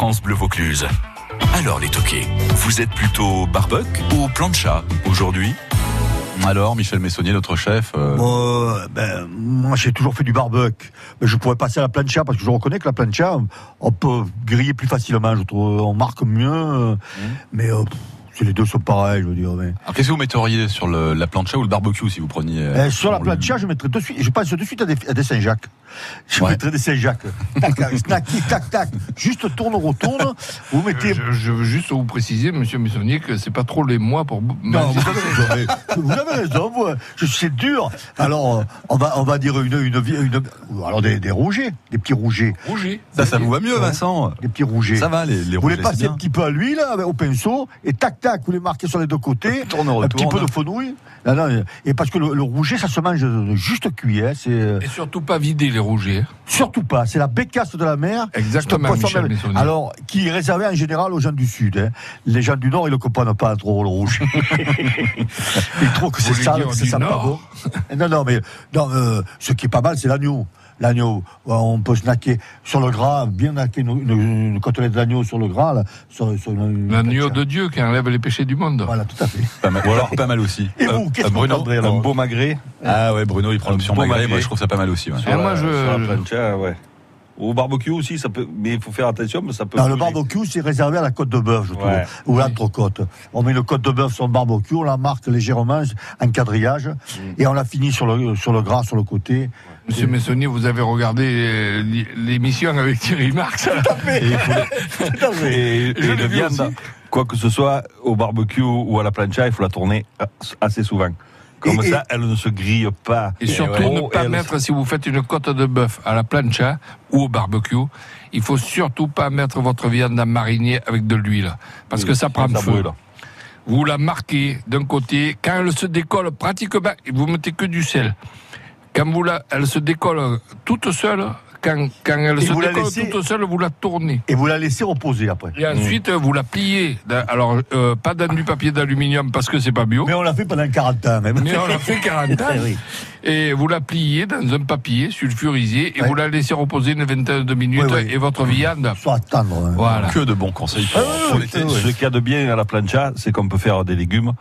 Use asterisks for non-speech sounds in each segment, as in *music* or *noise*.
France Bleu Vaucluse. Alors les toqués, vous êtes plutôt barbecue ou plancha aujourd'hui? Alors, Michel Messonnier, notre chef. Euh... Ben, moi, j'ai toujours fait du barbecue. Mais je pourrais passer à la plancha parce que je reconnais que la plancha, on peut griller plus facilement. Je trouve, on marque mieux. Mmh. Mais euh, les deux sont pareils, je veux dire. Mais... Qu'est-ce que vous metteriez sur le, la plancha ou le barbecue si vous preniez euh, Sur la plancha, je mettrais de suite. Je passe de suite à des, à des Saint-Jacques. Je ouais. des Saint-Jacques. tac, tac, *laughs* tac, tac. Juste tourne, retourne. Vous mettez. Je, je, veux juste vous préciser, monsieur Messonnier, que c'est pas trop les mois pour. Non, vous avez raison. vous avez raison. Vous, c'est dur. Alors, on va, on va dire une, une, une, alors des, des rougets, des petits rougets. Rougets. Ça, ça vous va mieux, Vincent? Des petits rougets. Ça va, les, les Vous les passez un petit peu à l'huile au pinceau et tac, tac, vous les marquez sur les deux côtés. *laughs* Tourne, un retourne. petit peu de fenouil. Non, non, et parce que le, le, rouget, ça se mange juste cuit. Hein, et surtout pas vider les. Surtout pas. C'est la bécasse de la mer. Exactement. Michel alors, qui est réservé en général aux gens du Sud. Hein. Les gens du Nord, ils ne comprennent pas trop le rouge. *laughs* ils trouvent que c'est ça, c'est ça pas bon. Non, non, mais non, euh, ce qui est pas mal, c'est l'agneau l'agneau. On peut snacker sur le gras, bien snacker une, une, une côtelette d'agneau sur le gras. Là, sur, sur l'agneau de Dieu qui enlève les péchés du monde. Voilà, tout à fait. Pas mal. Ou alors pas mal aussi. Et vous, qu'est-ce euh, Bruno, que vous un beau magret. Ah ouais, Bruno, il prend l'option magret. Moi, je trouve ça pas mal aussi. Ouais. Sur, la, moi, je... sur la plancha, ouais. Au barbecue aussi, ça peut, mais il faut faire attention, mais ça peut. Non, le barbecue, c'est réservé à la côte de bœuf, je trouve, ouais. ou l'entrecôte. On met une côte de bœuf sur le barbecue, on la marque légèrement en quadrillage, mmh. et on la finit sur le, sur le gras, sur le côté. Monsieur. Messonnier, vous avez regardé l'émission avec Thierry Marx. Tout à fait. *laughs* Tout à fait. Et, et de viande, quoi que ce soit, au barbecue ou à la plancha, il faut la tourner assez souvent. Comme et, ça, elle ne se grille pas. Et surtout, ouais. ne pas mettre, si vous faites une côte de bœuf à la plancha ou au barbecue, il faut surtout pas mettre votre viande à mariner avec de l'huile. Parce oui, que ça prend ça feu. Brûle. Vous la marquez d'un côté. Quand elle se décolle pratiquement, vous mettez que du sel. Quand vous la, elle se décolle toute seule, quand, quand elle et se décolle laissez, toute seule, vous la tournez. Et vous la laissez reposer après. Et ensuite, mmh. vous la pliez. Alors, euh, pas dans du papier d'aluminium parce que c'est pas bio. Mais on l'a fait pendant 40 ans même. Mais on l'a fait 40 ans. *laughs* oui. Et vous la pliez dans un papier sulfurisé et ouais. vous la laissez reposer une vingtaine de minutes et votre viande. Soit attendre. Hein. Voilà. Que de bons conseils. Ah, Ce qu'il y a de bien à la plancha, c'est qu'on peut faire des légumes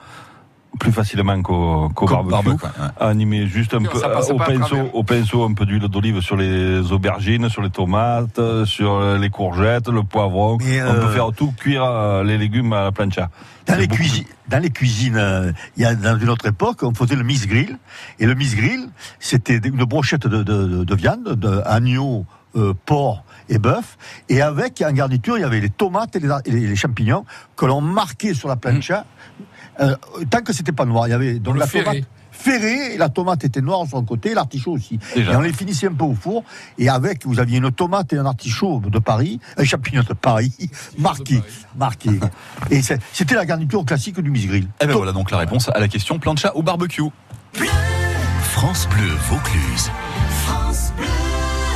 plus facilement qu'au qu barbecue. barbecue ouais. Animer juste un peu au pinceau, au pinceau un peu d'huile d'olive sur les aubergines, sur les tomates, sur les courgettes, le poivron. Mais euh... On peut faire tout cuire euh, les légumes à la plancha. Dans les, cuisines, dans les cuisines, euh, il y a dans une autre époque, on faisait le miss grill. Et le miss grill, c'était une brochette de, de, de viande, d'agneau, euh, porc et bœuf. Et avec, en garniture, il y avait les tomates et les, et les champignons que l'on marquait sur la plancha. Mmh. Euh, tant que c'était pas noir, il y avait donc le la ferré. tomate ferrée, et la tomate était noire sur un côté, l'artichaut aussi. Déjà. Et on les finissait un peu au four, et avec, vous aviez une tomate et un artichaut de Paris, un champignon de Paris, *laughs* marqué, marqué. *laughs* et c'était la garniture classique du Miss Grill. Et ben voilà donc la réponse à la question plancha ou barbecue. France Bleu Vaucluse. France Bleu.